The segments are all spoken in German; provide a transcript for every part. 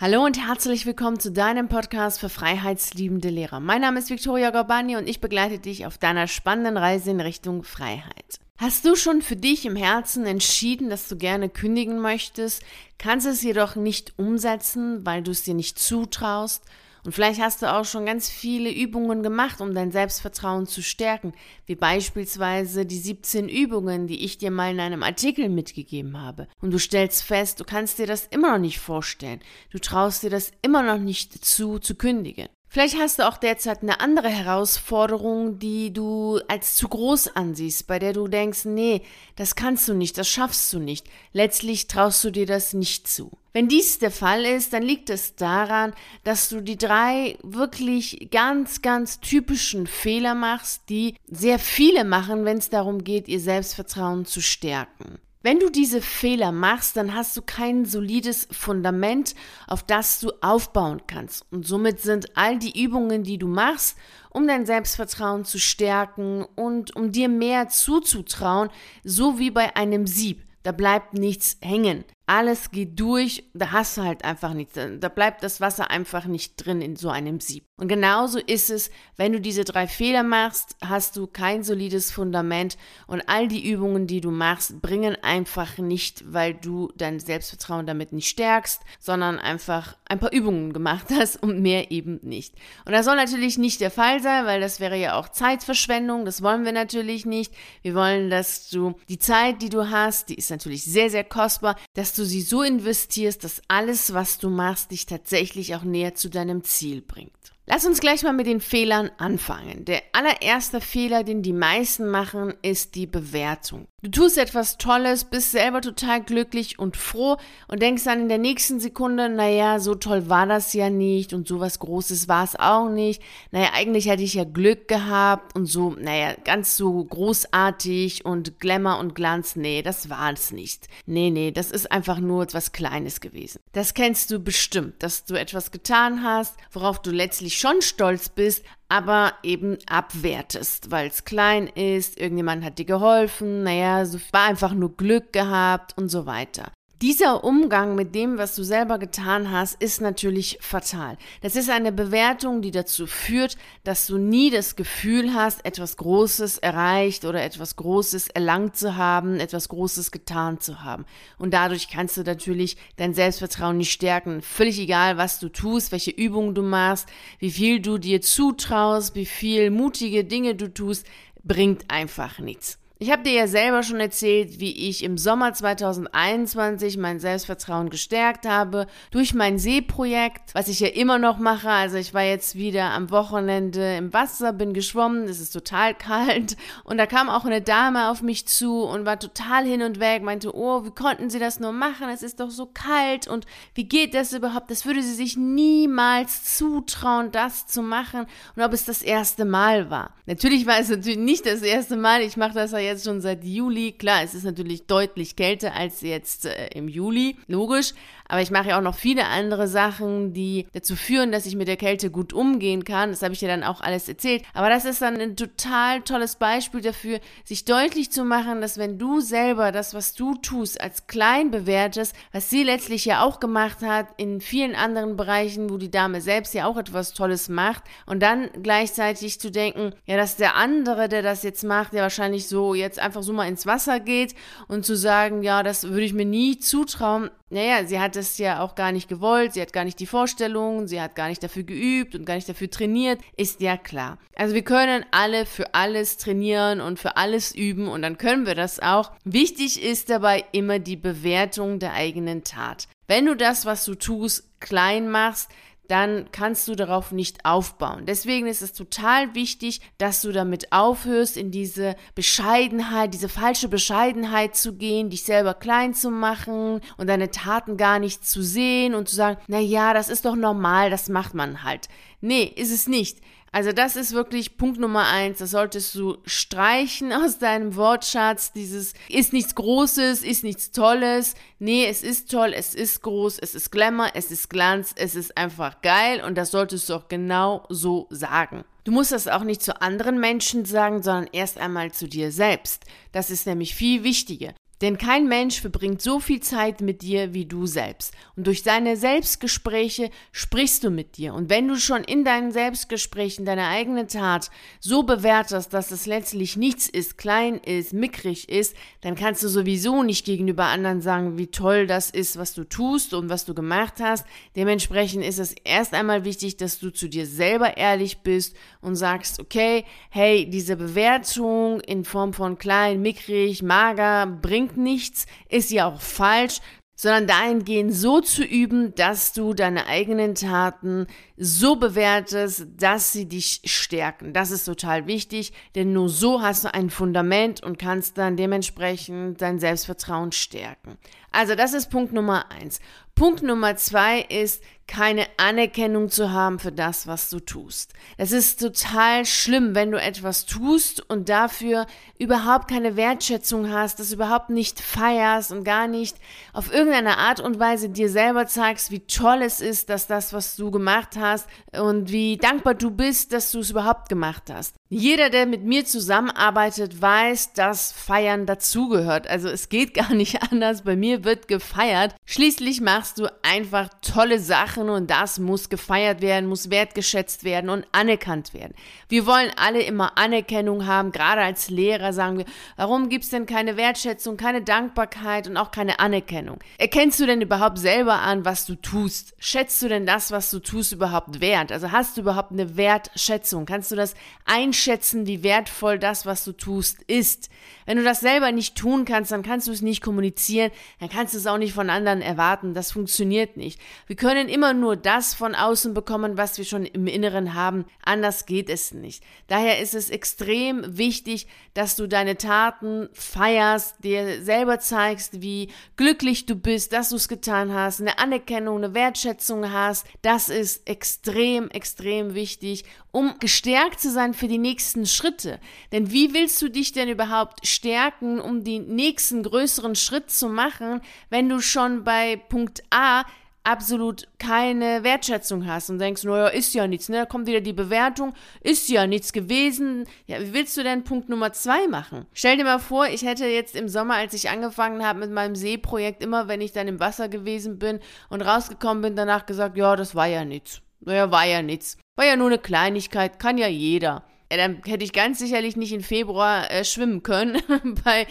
Hallo und herzlich willkommen zu deinem Podcast für freiheitsliebende Lehrer. Mein Name ist Victoria Gorbani und ich begleite dich auf deiner spannenden Reise in Richtung Freiheit. Hast du schon für dich im Herzen entschieden, dass du gerne kündigen möchtest, kannst es jedoch nicht umsetzen, weil du es dir nicht zutraust und vielleicht hast du auch schon ganz viele Übungen gemacht, um dein Selbstvertrauen zu stärken, wie beispielsweise die 17 Übungen, die ich dir mal in einem Artikel mitgegeben habe. Und du stellst fest, du kannst dir das immer noch nicht vorstellen. Du traust dir das immer noch nicht zu, zu kündigen. Vielleicht hast du auch derzeit eine andere Herausforderung, die du als zu groß ansiehst, bei der du denkst, nee, das kannst du nicht, das schaffst du nicht. Letztlich traust du dir das nicht zu. Wenn dies der Fall ist, dann liegt es daran, dass du die drei wirklich ganz, ganz typischen Fehler machst, die sehr viele machen, wenn es darum geht, ihr Selbstvertrauen zu stärken. Wenn du diese Fehler machst, dann hast du kein solides Fundament, auf das du aufbauen kannst. Und somit sind all die Übungen, die du machst, um dein Selbstvertrauen zu stärken und um dir mehr zuzutrauen, so wie bei einem Sieb. Da bleibt nichts hängen alles geht durch, da hast du halt einfach nichts. Da bleibt das Wasser einfach nicht drin in so einem Sieb. Und genauso ist es, wenn du diese drei Fehler machst, hast du kein solides Fundament und all die Übungen, die du machst, bringen einfach nicht, weil du dein Selbstvertrauen damit nicht stärkst, sondern einfach ein paar Übungen gemacht hast und mehr eben nicht. Und das soll natürlich nicht der Fall sein, weil das wäre ja auch Zeitverschwendung. Das wollen wir natürlich nicht. Wir wollen, dass du die Zeit, die du hast, die ist natürlich sehr, sehr kostbar, dass du du sie so investierst, dass alles, was du machst, dich tatsächlich auch näher zu deinem Ziel bringt. Lass uns gleich mal mit den Fehlern anfangen. Der allererste Fehler, den die meisten machen, ist die Bewertung. Du tust etwas Tolles, bist selber total glücklich und froh und denkst dann in der nächsten Sekunde, naja, so toll war das ja nicht und so was Großes war es auch nicht. Naja, eigentlich hätte ich ja Glück gehabt und so, naja, ganz so großartig und Glamour und Glanz, nee, das war es nicht. Nee, nee, das ist einfach nur etwas Kleines gewesen. Das kennst du bestimmt, dass du etwas getan hast, worauf du letztlich schon stolz bist, aber eben abwertest, weil es klein ist, irgendjemand hat dir geholfen, naja, so war einfach nur Glück gehabt und so weiter. Dieser Umgang mit dem, was du selber getan hast, ist natürlich fatal. Das ist eine Bewertung, die dazu führt, dass du nie das Gefühl hast, etwas Großes erreicht oder etwas Großes erlangt zu haben, etwas Großes getan zu haben. Und dadurch kannst du natürlich dein Selbstvertrauen nicht stärken. Völlig egal, was du tust, welche Übungen du machst, wie viel du dir zutraust, wie viel mutige Dinge du tust, bringt einfach nichts. Ich habe dir ja selber schon erzählt, wie ich im Sommer 2021 mein Selbstvertrauen gestärkt habe durch mein Seeprojekt, was ich ja immer noch mache. Also ich war jetzt wieder am Wochenende im Wasser, bin geschwommen, es ist total kalt und da kam auch eine Dame auf mich zu und war total hin und weg, meinte, oh, wie konnten Sie das nur machen? Es ist doch so kalt und wie geht das überhaupt? Das würde sie sich niemals zutrauen, das zu machen und ob es das erste Mal war. Natürlich war es natürlich nicht das erste Mal, ich mache das ja jetzt schon seit Juli. Klar, es ist natürlich deutlich kälter als jetzt äh, im Juli, logisch. Aber ich mache ja auch noch viele andere Sachen, die dazu führen, dass ich mit der Kälte gut umgehen kann. Das habe ich dir dann auch alles erzählt. Aber das ist dann ein total tolles Beispiel dafür, sich deutlich zu machen, dass wenn du selber das, was du tust, als klein bewertest, was sie letztlich ja auch gemacht hat in vielen anderen Bereichen, wo die Dame selbst ja auch etwas Tolles macht und dann gleichzeitig zu denken, ja, dass der andere, der das jetzt macht, der wahrscheinlich so jetzt einfach so mal ins Wasser geht und zu sagen, ja, das würde ich mir nie zutrauen, naja, sie hat es ja auch gar nicht gewollt, sie hat gar nicht die Vorstellung, sie hat gar nicht dafür geübt und gar nicht dafür trainiert, ist ja klar. Also wir können alle für alles trainieren und für alles üben und dann können wir das auch. Wichtig ist dabei immer die Bewertung der eigenen Tat. Wenn du das, was du tust, klein machst, dann kannst du darauf nicht aufbauen. Deswegen ist es total wichtig, dass du damit aufhörst, in diese Bescheidenheit, diese falsche Bescheidenheit zu gehen, dich selber klein zu machen und deine Taten gar nicht zu sehen und zu sagen, na ja, das ist doch normal, das macht man halt. Nee, ist es nicht. Also das ist wirklich Punkt Nummer eins. Das solltest du streichen aus deinem Wortschatz. Dieses ist nichts Großes, ist nichts Tolles. Nee, es ist toll, es ist groß, es ist Glamour, es ist Glanz, es ist einfach geil und das solltest du auch genau so sagen. Du musst das auch nicht zu anderen Menschen sagen, sondern erst einmal zu dir selbst. Das ist nämlich viel wichtiger. Denn kein Mensch verbringt so viel Zeit mit dir wie du selbst. Und durch deine Selbstgespräche sprichst du mit dir. Und wenn du schon in deinen Selbstgesprächen deine eigene Tat so bewertest, dass es letztlich nichts ist, klein ist, mickrig ist, dann kannst du sowieso nicht gegenüber anderen sagen, wie toll das ist, was du tust und was du gemacht hast. Dementsprechend ist es erst einmal wichtig, dass du zu dir selber ehrlich bist und sagst, okay, hey, diese Bewertung in Form von klein, mickrig, mager bringt nichts, ist ja auch falsch, sondern dahingehend so zu üben, dass du deine eigenen Taten so bewertest, dass sie dich stärken. Das ist total wichtig, denn nur so hast du ein Fundament und kannst dann dementsprechend dein Selbstvertrauen stärken. Also das ist Punkt Nummer eins. Punkt Nummer zwei ist, keine Anerkennung zu haben für das, was du tust. Es ist total schlimm, wenn du etwas tust und dafür überhaupt keine Wertschätzung hast, das überhaupt nicht feierst und gar nicht auf irgendeine Art und Weise dir selber zeigst, wie toll es ist, dass das, was du gemacht hast und wie dankbar du bist, dass du es überhaupt gemacht hast. Jeder, der mit mir zusammenarbeitet, weiß, dass Feiern dazugehört. Also es geht gar nicht anders. Bei mir wird gefeiert. Schließlich machst du einfach tolle Sachen und das muss gefeiert werden, muss wertgeschätzt werden und anerkannt werden. Wir wollen alle immer Anerkennung haben. Gerade als Lehrer sagen wir, warum gibt es denn keine Wertschätzung, keine Dankbarkeit und auch keine Anerkennung? Erkennst du denn überhaupt selber an, was du tust? Schätzt du denn das, was du tust, überhaupt wert? Also hast du überhaupt eine Wertschätzung? Kannst du das einschätzen? Einschätzen, wie wertvoll das, was du tust, ist. Wenn du das selber nicht tun kannst, dann kannst du es nicht kommunizieren, dann kannst du es auch nicht von anderen erwarten. Das funktioniert nicht. Wir können immer nur das von außen bekommen, was wir schon im Inneren haben. Anders geht es nicht. Daher ist es extrem wichtig, dass du deine Taten feierst, dir selber zeigst, wie glücklich du bist, dass du es getan hast, eine Anerkennung, eine Wertschätzung hast. Das ist extrem, extrem wichtig, um gestärkt zu sein für die nächsten Schritte. Denn wie willst du dich denn überhaupt stärken, um den nächsten größeren Schritt zu machen, wenn du schon bei Punkt A absolut keine Wertschätzung hast und denkst, naja, ist ja nichts, ne? Da kommt wieder die Bewertung, ist ja nichts gewesen. Ja, wie willst du denn Punkt Nummer zwei machen? Stell dir mal vor, ich hätte jetzt im Sommer, als ich angefangen habe mit meinem Seeprojekt, immer wenn ich dann im Wasser gewesen bin und rausgekommen bin, danach gesagt, ja, das war ja nichts. Naja, war ja nichts. War ja nur eine Kleinigkeit, kann ja jeder. Ja, dann hätte ich ganz sicherlich nicht im Februar äh, schwimmen können. Bei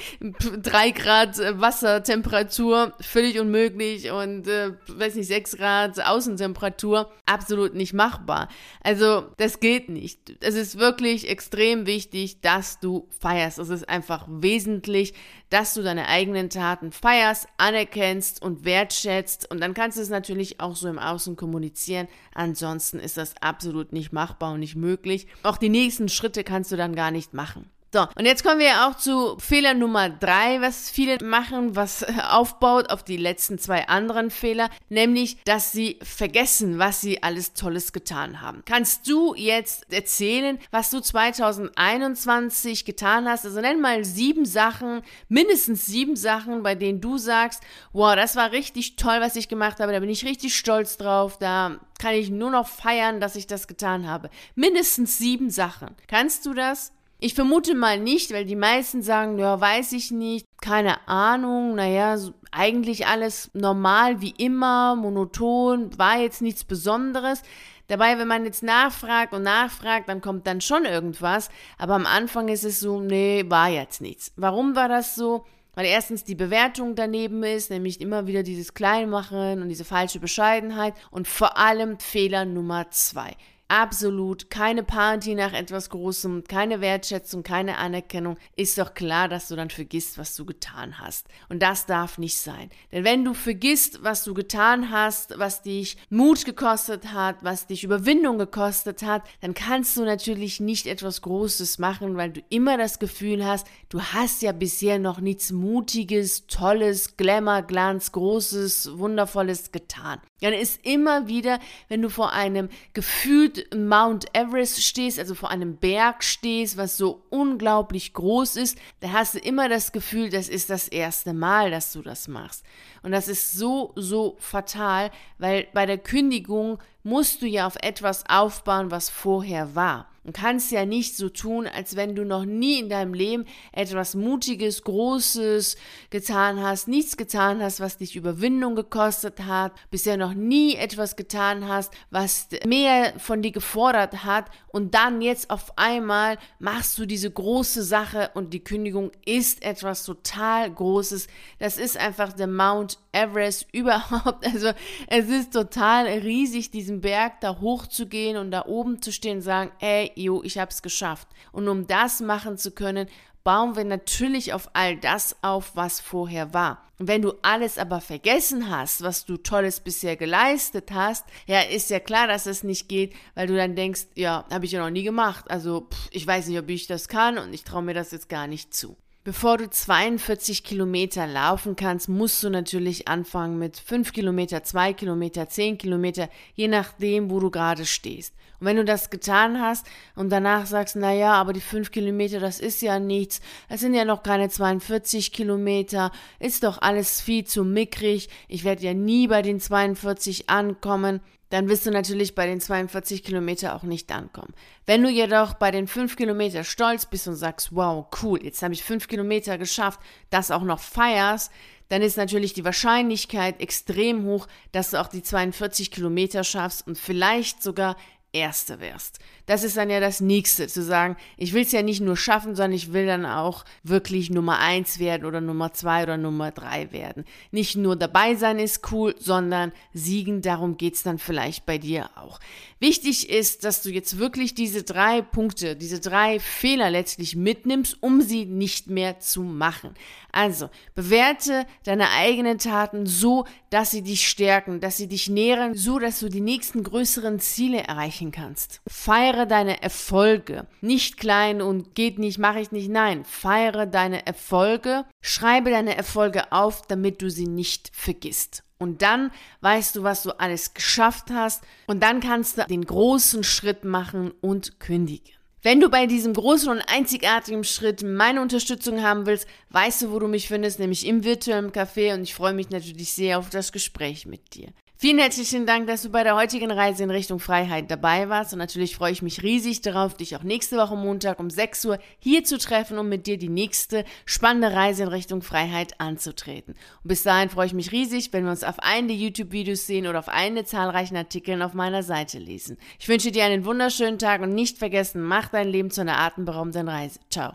drei Grad äh, Wassertemperatur völlig unmöglich und äh, weiß nicht, sechs Grad Außentemperatur absolut nicht machbar. Also das geht nicht. Es ist wirklich extrem wichtig, dass du feierst. Es ist einfach wesentlich, dass du deine eigenen Taten feierst, anerkennst und wertschätzt. Und dann kannst du es natürlich auch so im Außen kommunizieren. Ansonsten ist das absolut nicht machbar und nicht möglich. Auch die nächsten Schritte kannst du dann gar nicht machen. So, und jetzt kommen wir auch zu Fehler Nummer drei, was viele machen, was aufbaut auf die letzten zwei anderen Fehler, nämlich, dass sie vergessen, was sie alles Tolles getan haben. Kannst du jetzt erzählen, was du 2021 getan hast? Also nenn mal sieben Sachen, mindestens sieben Sachen, bei denen du sagst, wow, das war richtig toll, was ich gemacht habe, da bin ich richtig stolz drauf, da kann ich nur noch feiern, dass ich das getan habe. Mindestens sieben Sachen. Kannst du das? Ich vermute mal nicht, weil die meisten sagen, ja, weiß ich nicht, keine Ahnung, naja, so, eigentlich alles normal wie immer, monoton, war jetzt nichts Besonderes. Dabei, wenn man jetzt nachfragt und nachfragt, dann kommt dann schon irgendwas. Aber am Anfang ist es so, nee, war jetzt nichts. Warum war das so? Weil erstens die Bewertung daneben ist, nämlich immer wieder dieses Kleinmachen und diese falsche Bescheidenheit. Und vor allem Fehler Nummer zwei absolut keine Party nach etwas Großem, keine Wertschätzung, keine Anerkennung, ist doch klar, dass du dann vergisst, was du getan hast. Und das darf nicht sein. Denn wenn du vergisst, was du getan hast, was dich Mut gekostet hat, was dich Überwindung gekostet hat, dann kannst du natürlich nicht etwas Großes machen, weil du immer das Gefühl hast, du hast ja bisher noch nichts Mutiges, Tolles, Glamour, Glanz, Großes, Wundervolles getan. Dann ist immer wieder, wenn du vor einem gefühlt Mount Everest stehst, also vor einem Berg stehst, was so unglaublich groß ist, da hast du immer das Gefühl, das ist das erste Mal, dass du das machst. Und das ist so, so fatal, weil bei der Kündigung musst du ja auf etwas aufbauen, was vorher war. Und kannst ja nicht so tun, als wenn du noch nie in deinem Leben etwas Mutiges, Großes getan hast, nichts getan hast, was dich Überwindung gekostet hat, bisher noch nie etwas getan hast, was mehr von dir gefordert hat und dann jetzt auf einmal machst du diese große Sache und die Kündigung ist etwas total Großes. Das ist einfach der Mount Everest überhaupt. Also es ist total riesig, diesen Berg da hochzugehen und da oben zu stehen und sagen, ey, jo, ich hab's geschafft. Und um das machen zu können, bauen wir natürlich auf all das auf, was vorher war. Und wenn du alles aber vergessen hast, was du Tolles bisher geleistet hast, ja, ist ja klar, dass es nicht geht, weil du dann denkst, ja, habe ich ja noch nie gemacht. Also, pff, ich weiß nicht, ob ich das kann und ich traue mir das jetzt gar nicht zu. Bevor du 42 Kilometer laufen kannst, musst du natürlich anfangen mit 5 Kilometer, 2 Kilometer, 10 Kilometer, je nachdem, wo du gerade stehst. Und wenn du das getan hast und danach sagst, na ja, aber die 5 Kilometer, das ist ja nichts, es sind ja noch keine 42 Kilometer, ist doch alles viel zu mickrig, ich werde ja nie bei den 42 ankommen, dann wirst du natürlich bei den 42 Kilometer auch nicht ankommen. Wenn du jedoch bei den 5 Kilometer stolz bist und sagst, wow, cool, jetzt habe ich 5 Kilometer geschafft, das auch noch feierst, dann ist natürlich die Wahrscheinlichkeit extrem hoch, dass du auch die 42 Kilometer schaffst und vielleicht sogar Erste wärst. Das ist dann ja das Nächste, zu sagen, ich will es ja nicht nur schaffen, sondern ich will dann auch wirklich Nummer eins werden oder Nummer zwei oder Nummer drei werden. Nicht nur dabei sein ist cool, sondern siegen, darum geht's dann vielleicht bei dir auch. Wichtig ist, dass du jetzt wirklich diese drei Punkte, diese drei Fehler letztlich mitnimmst, um sie nicht mehr zu machen. Also, bewerte deine eigenen Taten so, dass sie dich stärken, dass sie dich nähren, so dass du die nächsten größeren Ziele erreichen kannst. Feiere deine Erfolge. Nicht klein und geht nicht, mache ich nicht. Nein, feiere deine Erfolge. Schreibe deine Erfolge auf, damit du sie nicht vergisst. Und dann weißt du, was du alles geschafft hast. Und dann kannst du den großen Schritt machen und kündigen. Wenn du bei diesem großen und einzigartigen Schritt meine Unterstützung haben willst, weißt du, wo du mich findest, nämlich im virtuellen Café und ich freue mich natürlich sehr auf das Gespräch mit dir. Vielen herzlichen Dank, dass du bei der heutigen Reise in Richtung Freiheit dabei warst. Und natürlich freue ich mich riesig darauf, dich auch nächste Woche Montag um 6 Uhr hier zu treffen, um mit dir die nächste spannende Reise in Richtung Freiheit anzutreten. Und bis dahin freue ich mich riesig, wenn wir uns auf einen der YouTube-Videos sehen oder auf einen der zahlreichen Artikeln auf meiner Seite lesen. Ich wünsche dir einen wunderschönen Tag und nicht vergessen, mach dein Leben zu einer atemberaubenden Reise. Ciao.